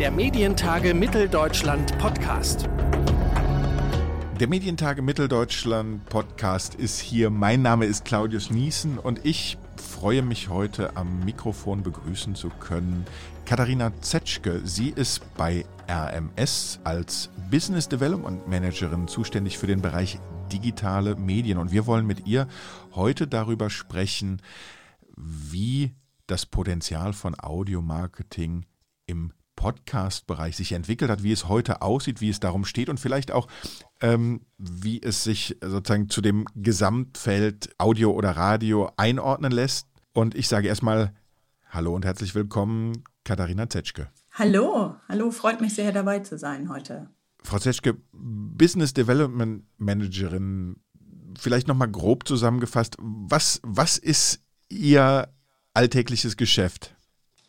Der Medientage Mitteldeutschland Podcast. Der Medientage Mitteldeutschland Podcast ist hier. Mein Name ist Claudius Niesen und ich freue mich heute am Mikrofon begrüßen zu können Katharina Zetschke. Sie ist bei RMS als Business Development Managerin zuständig für den Bereich digitale Medien und wir wollen mit ihr heute darüber sprechen, wie das Potenzial von Audio-Marketing im Podcast-Bereich sich entwickelt hat, wie es heute aussieht, wie es darum steht und vielleicht auch, ähm, wie es sich sozusagen zu dem Gesamtfeld Audio oder Radio einordnen lässt. Und ich sage erstmal Hallo und herzlich willkommen, Katharina Zetschke. Hallo, hallo, freut mich sehr dabei zu sein heute. Frau Zetschke, Business Development Managerin, vielleicht nochmal grob zusammengefasst, was, was ist Ihr alltägliches Geschäft?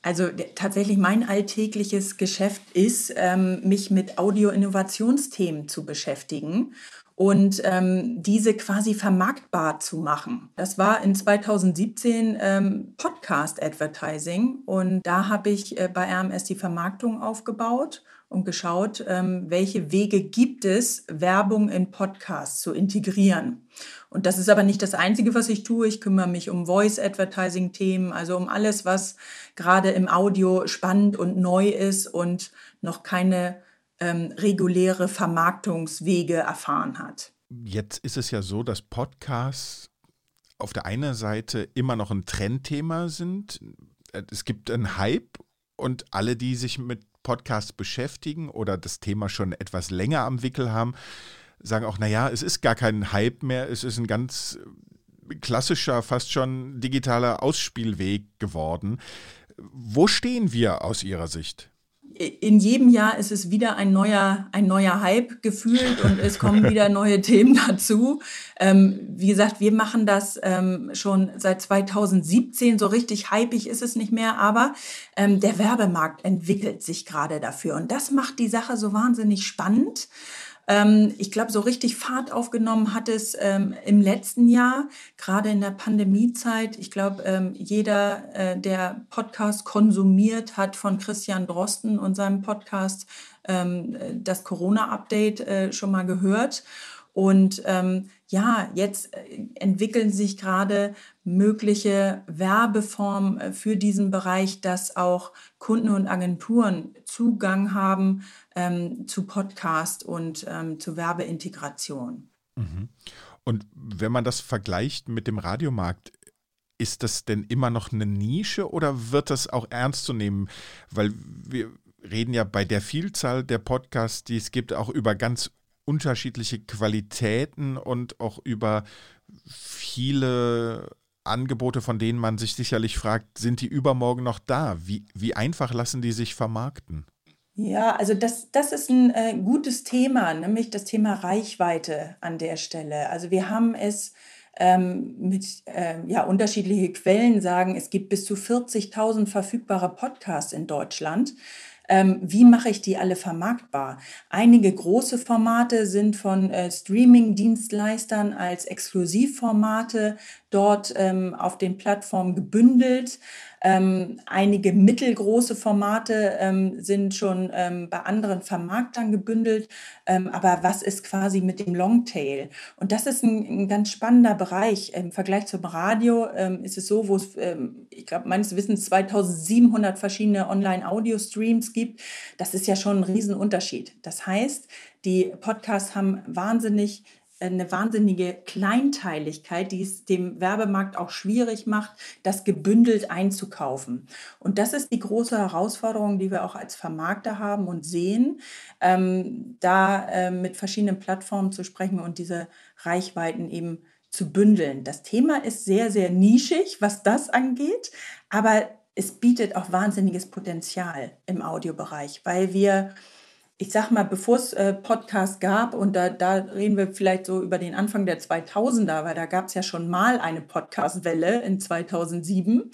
Also tatsächlich mein alltägliches Geschäft ist, ähm, mich mit Audio-Innovationsthemen zu beschäftigen und ähm, diese quasi vermarktbar zu machen. Das war in 2017 ähm, Podcast Advertising und da habe ich äh, bei RMS die Vermarktung aufgebaut und geschaut, ähm, welche Wege gibt es, Werbung in Podcasts zu integrieren. Und das ist aber nicht das Einzige, was ich tue. Ich kümmere mich um Voice-Advertising-Themen, also um alles, was gerade im Audio spannend und neu ist und noch keine ähm, reguläre Vermarktungswege erfahren hat. Jetzt ist es ja so, dass Podcasts auf der einen Seite immer noch ein Trendthema sind. Es gibt einen Hype und alle, die sich mit Podcasts beschäftigen oder das Thema schon etwas länger am Wickel haben, sagen auch, naja, es ist gar kein Hype mehr, es ist ein ganz klassischer, fast schon digitaler Ausspielweg geworden. Wo stehen wir aus Ihrer Sicht? in jedem Jahr ist es wieder ein neuer, ein neuer Hype gefühlt und es kommen wieder neue Themen dazu. Ähm, wie gesagt, wir machen das ähm, schon seit 2017. So richtig hypig ist es nicht mehr, aber ähm, der Werbemarkt entwickelt sich gerade dafür und das macht die Sache so wahnsinnig spannend. Ähm, ich glaube, so richtig Fahrt aufgenommen hat es ähm, im letzten Jahr, gerade in der Pandemiezeit. Ich glaube, ähm, jeder, äh, der Podcast konsumiert, hat von Christian Drosten und seinem Podcast ähm, das Corona-Update äh, schon mal gehört. Und ähm, ja, jetzt äh, entwickeln sich gerade mögliche Werbeformen äh, für diesen Bereich, dass auch Kunden und Agenturen Zugang haben ähm, zu Podcast und ähm, zu Werbeintegration. Mhm. Und wenn man das vergleicht mit dem Radiomarkt, ist das denn immer noch eine Nische oder wird das auch ernst zu nehmen? Weil wir reden ja bei der Vielzahl der Podcasts, die es gibt, auch über ganz unterschiedliche Qualitäten und auch über viele Angebote, von denen man sich sicherlich fragt, sind die übermorgen noch da? Wie, wie einfach lassen die sich vermarkten? Ja, also das, das ist ein äh, gutes Thema, nämlich das Thema Reichweite an der Stelle. Also wir haben es ähm, mit äh, ja, unterschiedliche Quellen sagen, es gibt bis zu 40.000 verfügbare Podcasts in Deutschland. Ähm, wie mache ich die alle vermarktbar? Einige große Formate sind von äh, Streaming-Dienstleistern als Exklusivformate dort ähm, auf den Plattformen gebündelt. Ähm, einige mittelgroße Formate ähm, sind schon ähm, bei anderen Vermarktern gebündelt. Ähm, aber was ist quasi mit dem Longtail? Und das ist ein, ein ganz spannender Bereich. Im Vergleich zum Radio ähm, ist es so, wo es, ähm, ich glaube, meines Wissens 2700 verschiedene Online-Audio-Streams gibt. Das ist ja schon ein Riesenunterschied. Das heißt, die Podcasts haben wahnsinnig eine wahnsinnige Kleinteiligkeit, die es dem Werbemarkt auch schwierig macht, das gebündelt einzukaufen. Und das ist die große Herausforderung, die wir auch als Vermarkter haben und sehen, ähm, da äh, mit verschiedenen Plattformen zu sprechen und diese Reichweiten eben zu bündeln. Das Thema ist sehr, sehr nischig, was das angeht, aber es bietet auch wahnsinniges Potenzial im Audiobereich, weil wir ich sag mal, bevor es äh, Podcast gab, und da, da reden wir vielleicht so über den Anfang der 2000er, weil da gab es ja schon mal eine Podcast-Welle in 2007,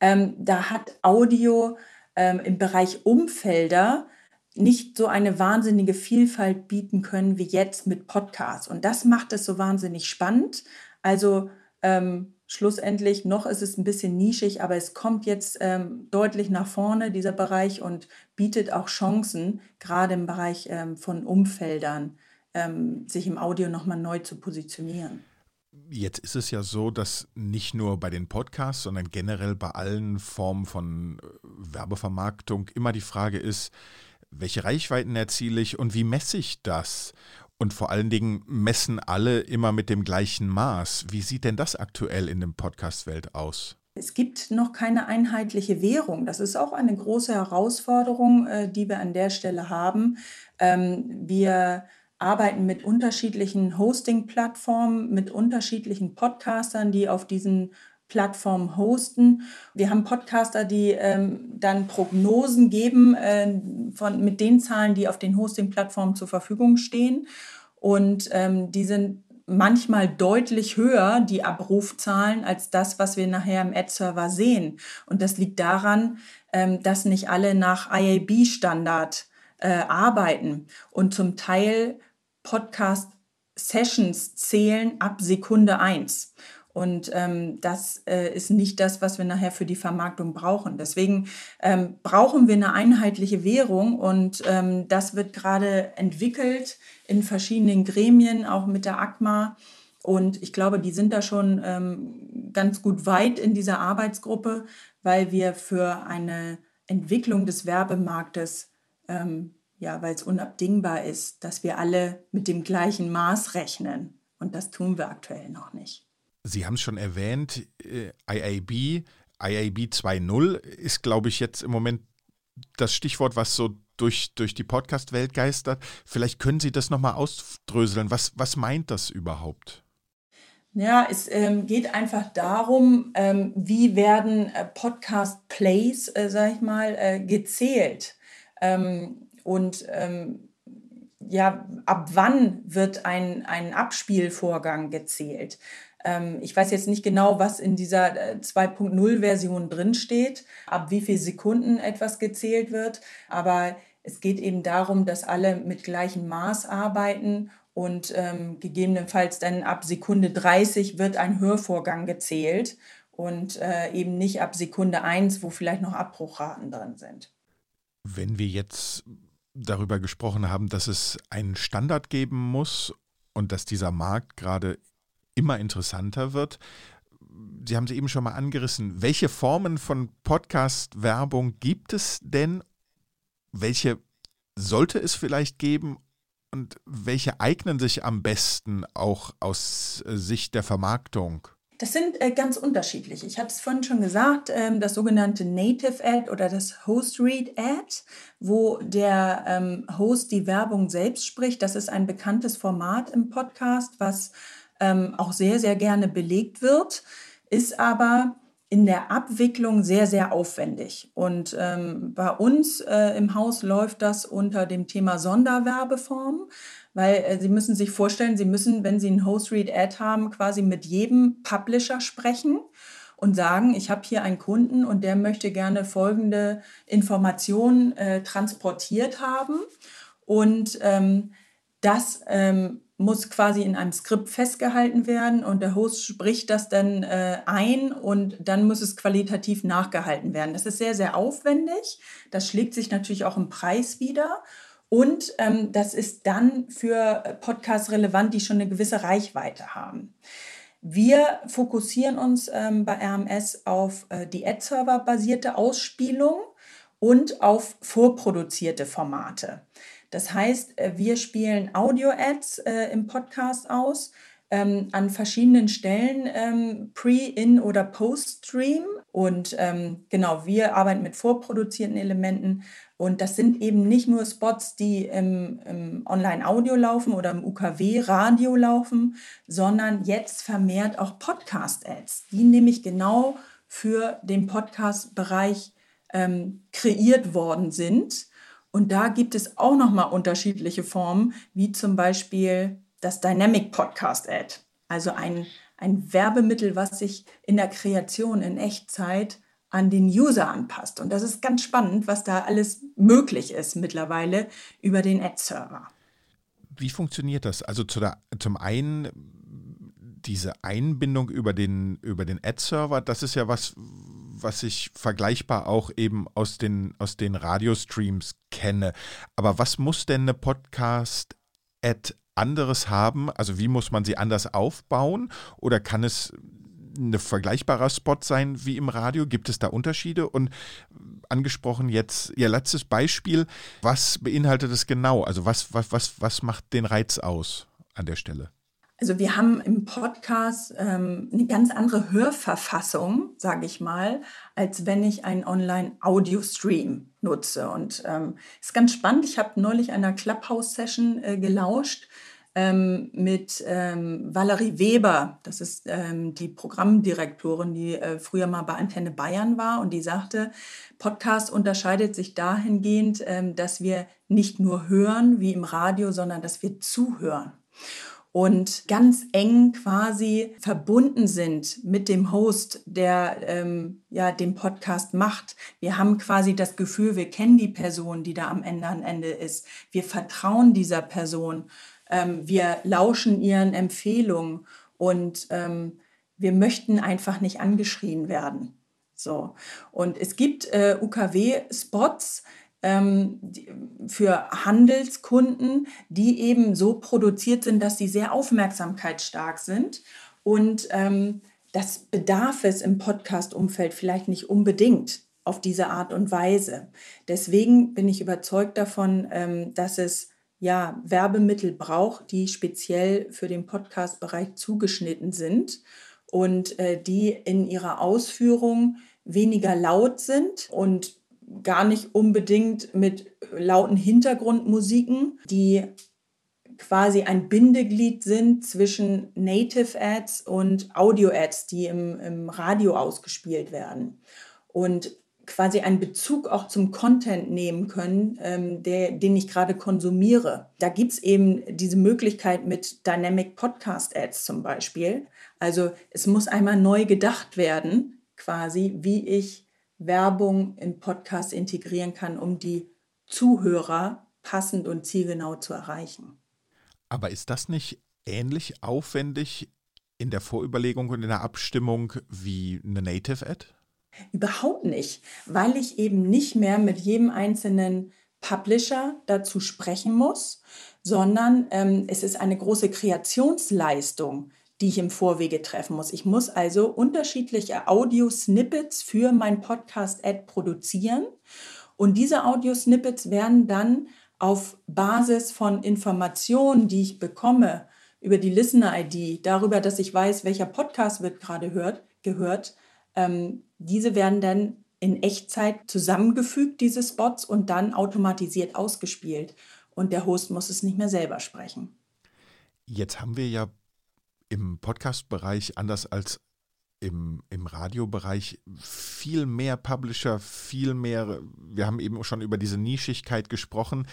ähm, da hat Audio ähm, im Bereich Umfelder nicht so eine wahnsinnige Vielfalt bieten können wie jetzt mit Podcasts. Und das macht es so wahnsinnig spannend. Also ähm, schlussendlich, noch ist es ein bisschen nischig, aber es kommt jetzt ähm, deutlich nach vorne, dieser Bereich, und bietet auch Chancen, gerade im Bereich ähm, von Umfeldern, ähm, sich im Audio nochmal neu zu positionieren. Jetzt ist es ja so, dass nicht nur bei den Podcasts, sondern generell bei allen Formen von äh, Werbevermarktung immer die Frage ist, welche Reichweiten erziele ich und wie messe ich das? Und vor allen Dingen messen alle immer mit dem gleichen Maß. Wie sieht denn das aktuell in der Podcast-Welt aus? Es gibt noch keine einheitliche Währung. Das ist auch eine große Herausforderung, äh, die wir an der Stelle haben. Ähm, wir arbeiten mit unterschiedlichen Hosting-Plattformen, mit unterschiedlichen Podcastern, die auf diesen Plattformen hosten. Wir haben Podcaster, die ähm, dann Prognosen geben äh, von, mit den Zahlen, die auf den Hosting-Plattformen zur Verfügung stehen. Und ähm, die sind manchmal deutlich höher, die Abrufzahlen, als das, was wir nachher im Ad-Server sehen. Und das liegt daran, ähm, dass nicht alle nach IAB-Standard äh, arbeiten und zum Teil Podcast-Sessions zählen ab Sekunde 1. Und ähm, das äh, ist nicht das, was wir nachher für die Vermarktung brauchen. Deswegen ähm, brauchen wir eine einheitliche Währung und ähm, das wird gerade entwickelt in verschiedenen Gremien, auch mit der ACMA. Und ich glaube, die sind da schon ähm, ganz gut weit in dieser Arbeitsgruppe, weil wir für eine Entwicklung des Werbemarktes, ähm, ja, weil es unabdingbar ist, dass wir alle mit dem gleichen Maß rechnen. Und das tun wir aktuell noch nicht. Sie haben es schon erwähnt, äh, IAB, IAB 2.0 ist, glaube ich, jetzt im Moment das Stichwort, was so durch, durch die Podcast-Welt geistert. Vielleicht können Sie das nochmal ausdröseln. Was, was meint das überhaupt? Ja, es ähm, geht einfach darum, ähm, wie werden äh, Podcast-Plays, äh, sag ich mal, äh, gezählt. Ähm, und ähm, ja, ab wann wird ein, ein Abspielvorgang gezählt? Ähm, ich weiß jetzt nicht genau, was in dieser 2.0-Version äh, drinsteht, ab wie viel Sekunden etwas gezählt wird. Aber es geht eben darum, dass alle mit gleichem Maß arbeiten und ähm, gegebenenfalls dann ab Sekunde 30 wird ein Hörvorgang gezählt und äh, eben nicht ab Sekunde 1, wo vielleicht noch Abbruchraten drin sind. Wenn wir jetzt darüber gesprochen haben, dass es einen Standard geben muss und dass dieser Markt gerade immer interessanter wird. Sie haben es eben schon mal angerissen. Welche Formen von Podcast-Werbung gibt es denn? Welche sollte es vielleicht geben? Und welche eignen sich am besten auch aus äh, Sicht der Vermarktung? Das sind äh, ganz unterschiedlich. Ich hatte es vorhin schon gesagt, ähm, das sogenannte Native Ad oder das Host Read Ad, wo der ähm, Host die Werbung selbst spricht. Das ist ein bekanntes Format im Podcast, was ähm, auch sehr, sehr gerne belegt wird, ist aber in der Abwicklung sehr, sehr aufwendig. Und ähm, bei uns äh, im Haus läuft das unter dem Thema Sonderwerbeform, weil äh, Sie müssen sich vorstellen, Sie müssen, wenn Sie ein Host-Read-Ad haben, quasi mit jedem Publisher sprechen und sagen, ich habe hier einen Kunden und der möchte gerne folgende Informationen äh, transportiert haben. Und ähm, das ähm, muss quasi in einem Skript festgehalten werden und der Host spricht das dann äh, ein und dann muss es qualitativ nachgehalten werden. Das ist sehr, sehr aufwendig. Das schlägt sich natürlich auch im Preis wieder. Und ähm, das ist dann für Podcasts relevant, die schon eine gewisse Reichweite haben. Wir fokussieren uns ähm, bei RMS auf äh, die Ad-Server-basierte Ausspielung und auf vorproduzierte Formate. Das heißt, äh, wir spielen Audio-Ads äh, im Podcast aus, ähm, an verschiedenen Stellen, ähm, Pre-, In- oder Post-Stream. Und ähm, genau, wir arbeiten mit vorproduzierten Elementen. Und das sind eben nicht nur Spots, die im, im Online-Audio laufen oder im UKW-Radio laufen, sondern jetzt vermehrt auch Podcast-Ads, die nämlich genau für den Podcast-Bereich ähm, kreiert worden sind und da gibt es auch nochmal unterschiedliche Formen, wie zum Beispiel das Dynamic Podcast Ad. Also ein, ein Werbemittel, was sich in der Kreation in Echtzeit an den User anpasst. Und das ist ganz spannend, was da alles möglich ist mittlerweile über den Ad-Server. Wie funktioniert das? Also zu der, zum einen diese Einbindung über den, über den Ad-Server, das ist ja was, was ich vergleichbar auch eben aus den, aus den Radiostreams kenne. Aber was muss denn eine Podcast-Ad anderes haben? Also wie muss man sie anders aufbauen? Oder kann es ein vergleichbarer Spot sein wie im Radio? Gibt es da Unterschiede? Und angesprochen jetzt Ihr letztes Beispiel, was beinhaltet es genau? Also was, was, was, was macht den Reiz aus an der Stelle? Also wir haben im Podcast ähm, eine ganz andere Hörverfassung, sage ich mal, als wenn ich einen Online-Audio-Stream nutze. Und ähm, ist ganz spannend. Ich habe neulich einer Clubhouse-Session äh, gelauscht ähm, mit ähm, Valerie Weber. Das ist ähm, die Programmdirektorin, die äh, früher mal bei Antenne Bayern war. Und die sagte, Podcast unterscheidet sich dahingehend, ähm, dass wir nicht nur hören wie im Radio, sondern dass wir zuhören und ganz eng quasi verbunden sind mit dem Host, der ähm, ja den Podcast macht. Wir haben quasi das Gefühl, wir kennen die Person, die da am Ende an Ende ist. Wir vertrauen dieser Person. Ähm, wir lauschen ihren Empfehlungen und ähm, wir möchten einfach nicht angeschrien werden. So. Und es gibt äh, UKW-Spots, für Handelskunden, die eben so produziert sind, dass sie sehr aufmerksamkeitsstark sind. Und ähm, das bedarf es im Podcast-Umfeld vielleicht nicht unbedingt auf diese Art und Weise. Deswegen bin ich überzeugt davon, ähm, dass es ja Werbemittel braucht, die speziell für den Podcast-Bereich zugeschnitten sind und äh, die in ihrer Ausführung weniger laut sind und gar nicht unbedingt mit lauten Hintergrundmusiken, die quasi ein Bindeglied sind zwischen Native Ads und Audio Ads, die im, im Radio ausgespielt werden. Und quasi einen Bezug auch zum Content nehmen können, ähm, der, den ich gerade konsumiere. Da gibt es eben diese Möglichkeit mit Dynamic Podcast Ads zum Beispiel. Also es muss einmal neu gedacht werden, quasi, wie ich Werbung in Podcasts integrieren kann, um die Zuhörer passend und zielgenau zu erreichen. Aber ist das nicht ähnlich aufwendig in der Vorüberlegung und in der Abstimmung wie eine Native Ad? Überhaupt nicht, weil ich eben nicht mehr mit jedem einzelnen Publisher dazu sprechen muss, sondern ähm, es ist eine große Kreationsleistung, die ich im Vorwege treffen muss. Ich muss also unterschiedliche Audio-Snippets für mein Podcast-Ad produzieren. Und diese Audio-Snippets werden dann auf Basis von Informationen, die ich bekomme über die Listener-ID, darüber, dass ich weiß, welcher Podcast wird gerade hört, gehört, ähm, diese werden dann in Echtzeit zusammengefügt, diese Spots, und dann automatisiert ausgespielt. Und der Host muss es nicht mehr selber sprechen. Jetzt haben wir ja im Podcast-Bereich anders als im, im Radiobereich viel mehr Publisher, viel mehr, wir haben eben schon über diese Nischigkeit gesprochen.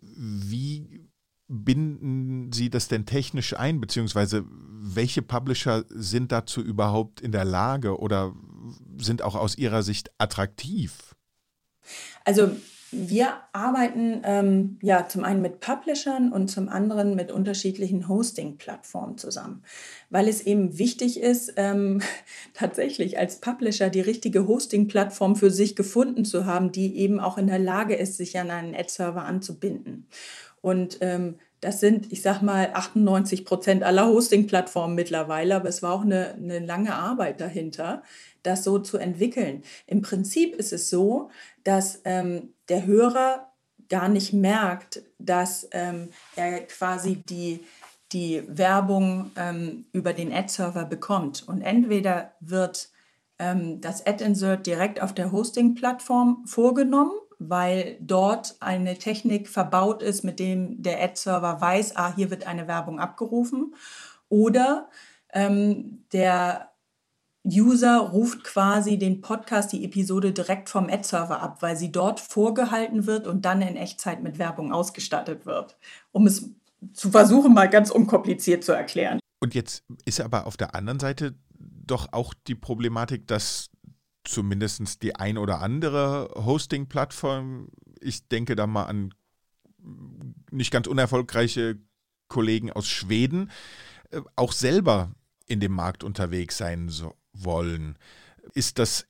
Wie binden Sie das denn technisch ein, beziehungsweise welche Publisher sind dazu überhaupt in der Lage oder sind auch aus Ihrer Sicht attraktiv? Also wir arbeiten ähm, ja zum einen mit Publishern und zum anderen mit unterschiedlichen Hosting-Plattformen zusammen, weil es eben wichtig ist, ähm, tatsächlich als Publisher die richtige Hosting-Plattform für sich gefunden zu haben, die eben auch in der Lage ist, sich an einen Ad-Server anzubinden. Und ähm, das sind, ich sag mal, 98 Prozent aller Hosting-Plattformen mittlerweile, aber es war auch eine, eine lange Arbeit dahinter, das so zu entwickeln. Im Prinzip ist es so, dass ähm, der Hörer gar nicht merkt, dass ähm, er quasi die, die Werbung ähm, über den Ad-Server bekommt. Und entweder wird ähm, das Ad-Insert direkt auf der Hosting-Plattform vorgenommen, weil dort eine Technik verbaut ist, mit dem der Ad-Server weiß, ah, hier wird eine Werbung abgerufen. Oder ähm, der User ruft quasi den Podcast, die Episode direkt vom Ad-Server ab, weil sie dort vorgehalten wird und dann in Echtzeit mit Werbung ausgestattet wird. Um es zu versuchen, mal ganz unkompliziert zu erklären. Und jetzt ist aber auf der anderen Seite doch auch die Problematik, dass zumindest die ein oder andere Hosting-Plattform, ich denke da mal an nicht ganz unerfolgreiche Kollegen aus Schweden, äh, auch selber in dem Markt unterwegs sein so wollen. Ist das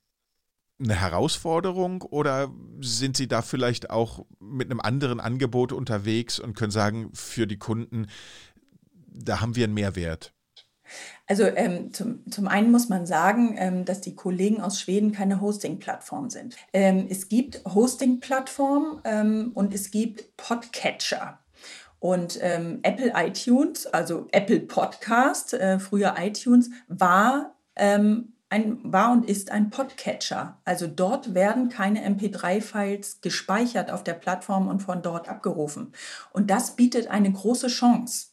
eine Herausforderung oder sind Sie da vielleicht auch mit einem anderen Angebot unterwegs und können sagen, für die Kunden, da haben wir einen Mehrwert? Also ähm, zum, zum einen muss man sagen, ähm, dass die Kollegen aus Schweden keine Hosting-Plattform sind. Ähm, es gibt Hosting-Plattformen ähm, und es gibt Podcatcher. Und ähm, Apple iTunes, also Apple Podcast, äh, früher iTunes, war ähm, ein, war und ist ein Podcatcher. Also dort werden keine MP3-Files gespeichert auf der Plattform und von dort abgerufen. Und das bietet eine große Chance.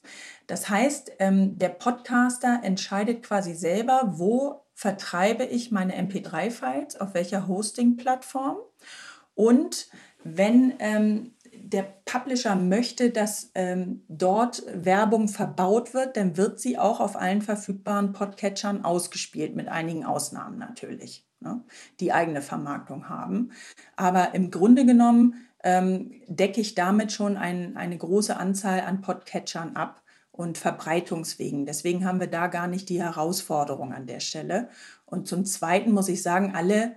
Das heißt, ähm, der Podcaster entscheidet quasi selber, wo vertreibe ich meine MP3-Files, auf welcher Hosting-Plattform. Und wenn ähm, der Publisher möchte, dass ähm, dort Werbung verbaut wird, dann wird sie auch auf allen verfügbaren Podcatchern ausgespielt, mit einigen Ausnahmen natürlich, ne, die eigene Vermarktung haben. Aber im Grunde genommen ähm, decke ich damit schon ein, eine große Anzahl an Podcatchern ab und Verbreitungswegen. Deswegen haben wir da gar nicht die Herausforderung an der Stelle. Und zum Zweiten muss ich sagen, alle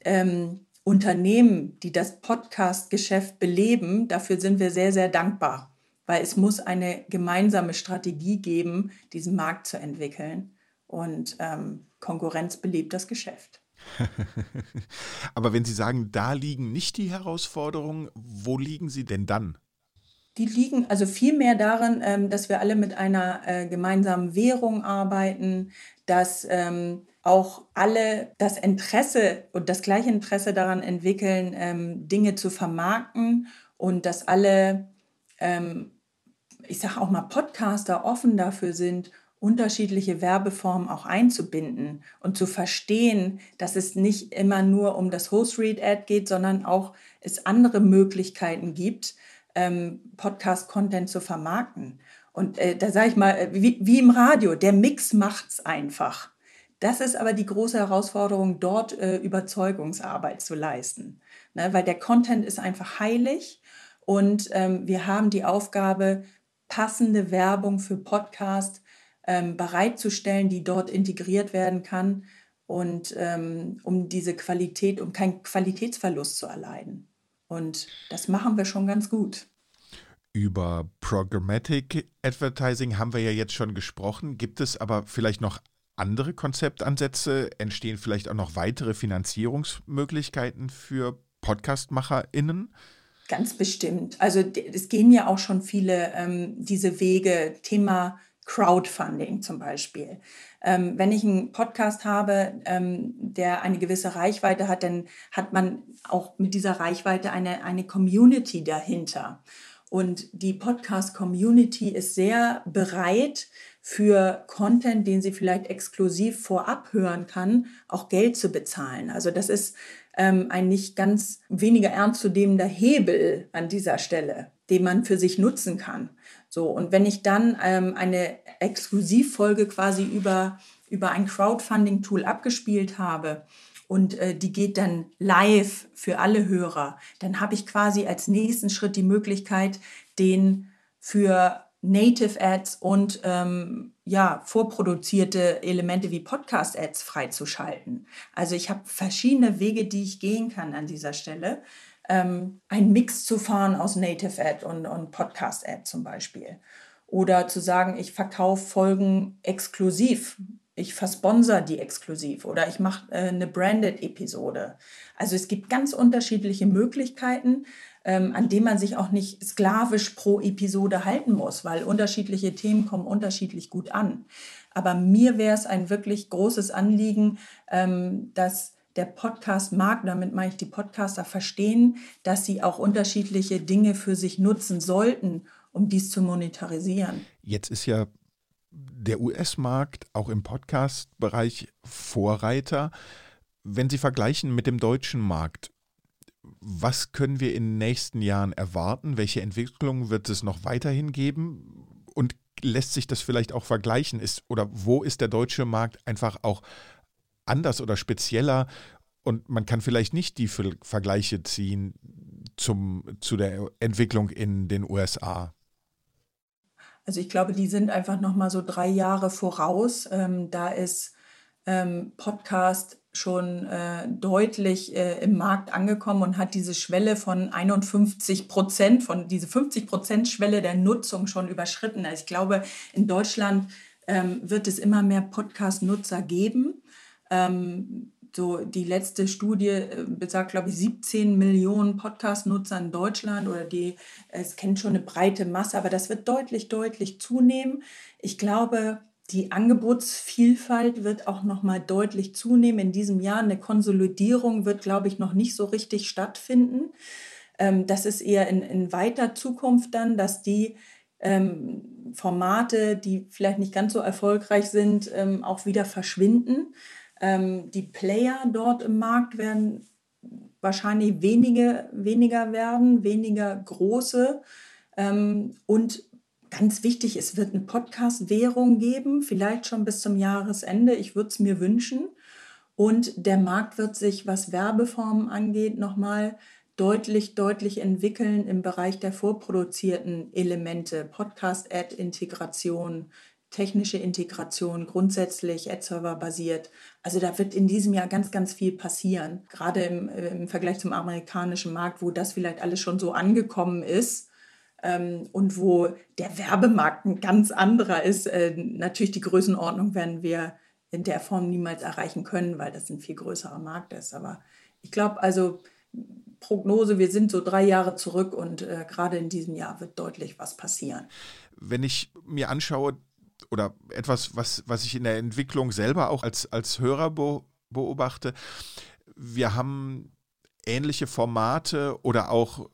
ähm, Unternehmen, die das Podcast-Geschäft beleben, dafür sind wir sehr, sehr dankbar, weil es muss eine gemeinsame Strategie geben, diesen Markt zu entwickeln. Und ähm, Konkurrenz belebt das Geschäft. Aber wenn Sie sagen, da liegen nicht die Herausforderungen, wo liegen sie denn dann? Die liegen also viel mehr darin, ähm, dass wir alle mit einer äh, gemeinsamen Währung arbeiten, dass ähm, auch alle das Interesse und das gleiche Interesse daran entwickeln, ähm, Dinge zu vermarkten und dass alle, ich sage auch mal, Podcaster offen dafür sind, unterschiedliche Werbeformen auch einzubinden und zu verstehen, dass es nicht immer nur um das Host-Read-Ad geht, sondern auch es andere Möglichkeiten gibt, ähm, Podcast-Content zu vermarkten. Und äh, da sage ich mal, äh, wie, wie, im Radio, der Mix macht's einfach. Das ist aber die große Herausforderung, dort äh, Überzeugungsarbeit zu leisten. Ne? Weil der Content ist einfach heilig und ähm, wir haben die Aufgabe, passende Werbung für Podcast ähm, bereitzustellen, die dort integriert werden kann und ähm, um diese Qualität, um keinen Qualitätsverlust zu erleiden. Und das machen wir schon ganz gut. Über Programmatic Advertising haben wir ja jetzt schon gesprochen. Gibt es aber vielleicht noch andere Konzeptansätze? Entstehen vielleicht auch noch weitere Finanzierungsmöglichkeiten für PodcastmacherInnen? Ganz bestimmt. Also es gehen ja auch schon viele ähm, diese Wege, Thema Crowdfunding zum Beispiel. Ähm, wenn ich einen Podcast habe, ähm, der eine gewisse Reichweite hat, dann hat man auch mit dieser Reichweite eine, eine Community dahinter. Und die Podcast-Community ist sehr bereit, für Content, den sie vielleicht exklusiv vorab hören kann, auch Geld zu bezahlen. Also das ist ähm, ein nicht ganz weniger ernstzunehmender Hebel an dieser Stelle, den man für sich nutzen kann. So, und wenn ich dann ähm, eine Exklusivfolge quasi über, über ein Crowdfunding-Tool abgespielt habe und äh, die geht dann live für alle Hörer, dann habe ich quasi als nächsten Schritt die Möglichkeit, den für Native Ads und ähm, ja, vorproduzierte Elemente wie Podcast Ads freizuschalten. Also ich habe verschiedene Wege, die ich gehen kann an dieser Stelle ähm, einen Mix zu fahren aus Native Ad und, und Podcast Ad zum Beispiel. Oder zu sagen, ich verkaufe Folgen exklusiv. Ich versponsor die exklusiv oder ich mache äh, eine Branded-Episode. Also es gibt ganz unterschiedliche Möglichkeiten, ähm, an denen man sich auch nicht sklavisch pro Episode halten muss, weil unterschiedliche Themen kommen unterschiedlich gut an. Aber mir wäre es ein wirklich großes Anliegen, ähm, dass der Podcast-Markt, damit meine ich die Podcaster, verstehen, dass sie auch unterschiedliche Dinge für sich nutzen sollten, um dies zu monetarisieren. Jetzt ist ja der US-Markt auch im Podcast-Bereich Vorreiter. Wenn Sie vergleichen mit dem deutschen Markt, was können wir in den nächsten Jahren erwarten? Welche Entwicklungen wird es noch weiterhin geben? Und lässt sich das vielleicht auch vergleichen? Ist, oder wo ist der deutsche Markt einfach auch anders oder spezieller und man kann vielleicht nicht die Vergleiche ziehen zum, zu der Entwicklung in den USA. Also ich glaube, die sind einfach noch mal so drei Jahre voraus. Ähm, da ist ähm, Podcast schon äh, deutlich äh, im Markt angekommen und hat diese Schwelle von 51 Prozent, von diese 50 Prozent Schwelle der Nutzung schon überschritten. Also ich glaube, in Deutschland ähm, wird es immer mehr Podcast-Nutzer geben. Ähm, so die letzte Studie äh, besagt, glaube ich, 17 Millionen Podcast-Nutzer in Deutschland oder die, es kennt schon eine breite Masse, aber das wird deutlich, deutlich zunehmen. Ich glaube, die Angebotsvielfalt wird auch noch mal deutlich zunehmen in diesem Jahr. Eine Konsolidierung wird, glaube ich, noch nicht so richtig stattfinden. Ähm, das ist eher in, in weiter Zukunft dann, dass die ähm, Formate, die vielleicht nicht ganz so erfolgreich sind, ähm, auch wieder verschwinden. Ähm, die Player dort im Markt werden wahrscheinlich wenige, weniger werden, weniger große. Ähm, und ganz wichtig, es wird eine Podcast-Währung geben, vielleicht schon bis zum Jahresende. Ich würde es mir wünschen. Und der Markt wird sich, was Werbeformen angeht, nochmal deutlich, deutlich entwickeln im Bereich der vorproduzierten Elemente, Podcast-Ad-Integration, technische Integration, grundsätzlich Ad-Server basiert. Also da wird in diesem Jahr ganz, ganz viel passieren, gerade im, im Vergleich zum amerikanischen Markt, wo das vielleicht alles schon so angekommen ist ähm, und wo der Werbemarkt ein ganz anderer ist. Äh, natürlich die Größenordnung werden wir in der Form niemals erreichen können, weil das ein viel größerer Markt ist. Aber ich glaube, also Prognose, wir sind so drei Jahre zurück und äh, gerade in diesem Jahr wird deutlich was passieren. Wenn ich mir anschaue, oder etwas, was, was ich in der Entwicklung selber auch als, als Hörer beobachte, wir haben ähnliche Formate oder auch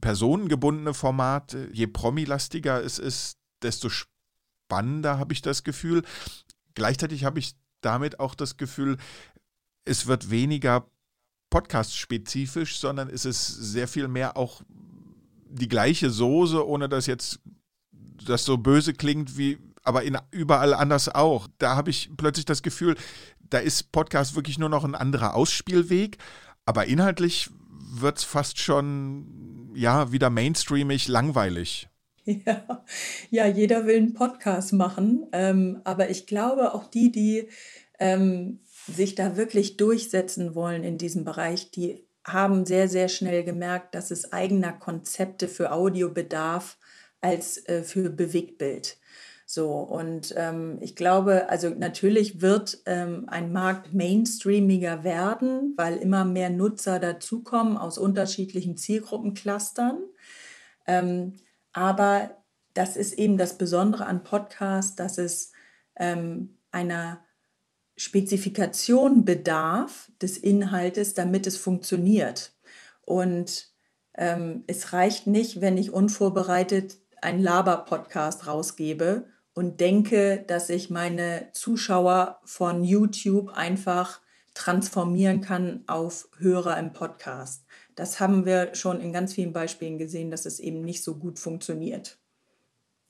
personengebundene Formate. Je promilastiger es ist, desto spannender habe ich das Gefühl. Gleichzeitig habe ich damit auch das Gefühl, es wird weniger podcast-spezifisch, sondern es ist sehr viel mehr auch die gleiche Soße, ohne dass jetzt das so böse klingt wie, aber in, überall anders auch. Da habe ich plötzlich das Gefühl, da ist Podcast wirklich nur noch ein anderer Ausspielweg, aber inhaltlich wird es fast schon, ja, wieder mainstreamig langweilig. Ja, ja, jeder will einen Podcast machen, ähm, aber ich glaube auch die, die ähm, sich da wirklich durchsetzen wollen in diesem Bereich, die haben sehr, sehr schnell gemerkt, dass es eigener Konzepte für Audio bedarf als äh, für Bewegtbild. So, und ähm, ich glaube, also natürlich wird ähm, ein Markt mainstreamiger werden, weil immer mehr Nutzer dazukommen aus unterschiedlichen Zielgruppenclustern. Ähm, aber das ist eben das Besondere an Podcasts, dass es ähm, einer Spezifikation bedarf des Inhaltes, damit es funktioniert. Und ähm, es reicht nicht, wenn ich unvorbereitet einen Laber-Podcast rausgebe und denke, dass ich meine Zuschauer von YouTube einfach transformieren kann auf Hörer im Podcast. Das haben wir schon in ganz vielen Beispielen gesehen, dass es eben nicht so gut funktioniert.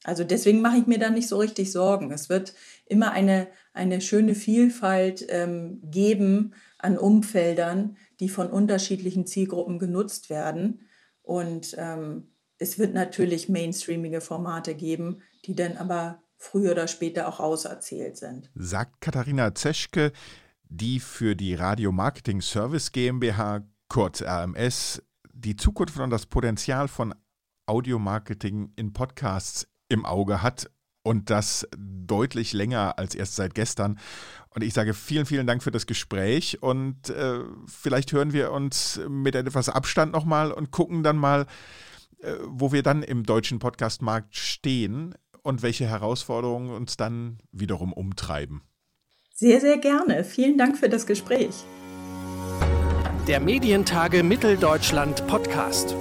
Also deswegen mache ich mir da nicht so richtig Sorgen. Es wird immer eine, eine schöne Vielfalt ähm, geben an Umfeldern, die von unterschiedlichen Zielgruppen genutzt werden. Und ähm, es wird natürlich mainstreamige Formate geben, die dann aber früher oder später auch auserzählt sind. Sagt Katharina Zeschke, die für die Radio Marketing Service GmbH, kurz RMS, die Zukunft und das Potenzial von Audiomarketing in Podcasts im Auge hat und das deutlich länger als erst seit gestern. Und ich sage vielen, vielen Dank für das Gespräch und äh, vielleicht hören wir uns mit etwas Abstand nochmal und gucken dann mal, äh, wo wir dann im deutschen Podcastmarkt stehen und welche Herausforderungen uns dann wiederum umtreiben. Sehr, sehr gerne. Vielen Dank für das Gespräch. Der Medientage Mitteldeutschland Podcast.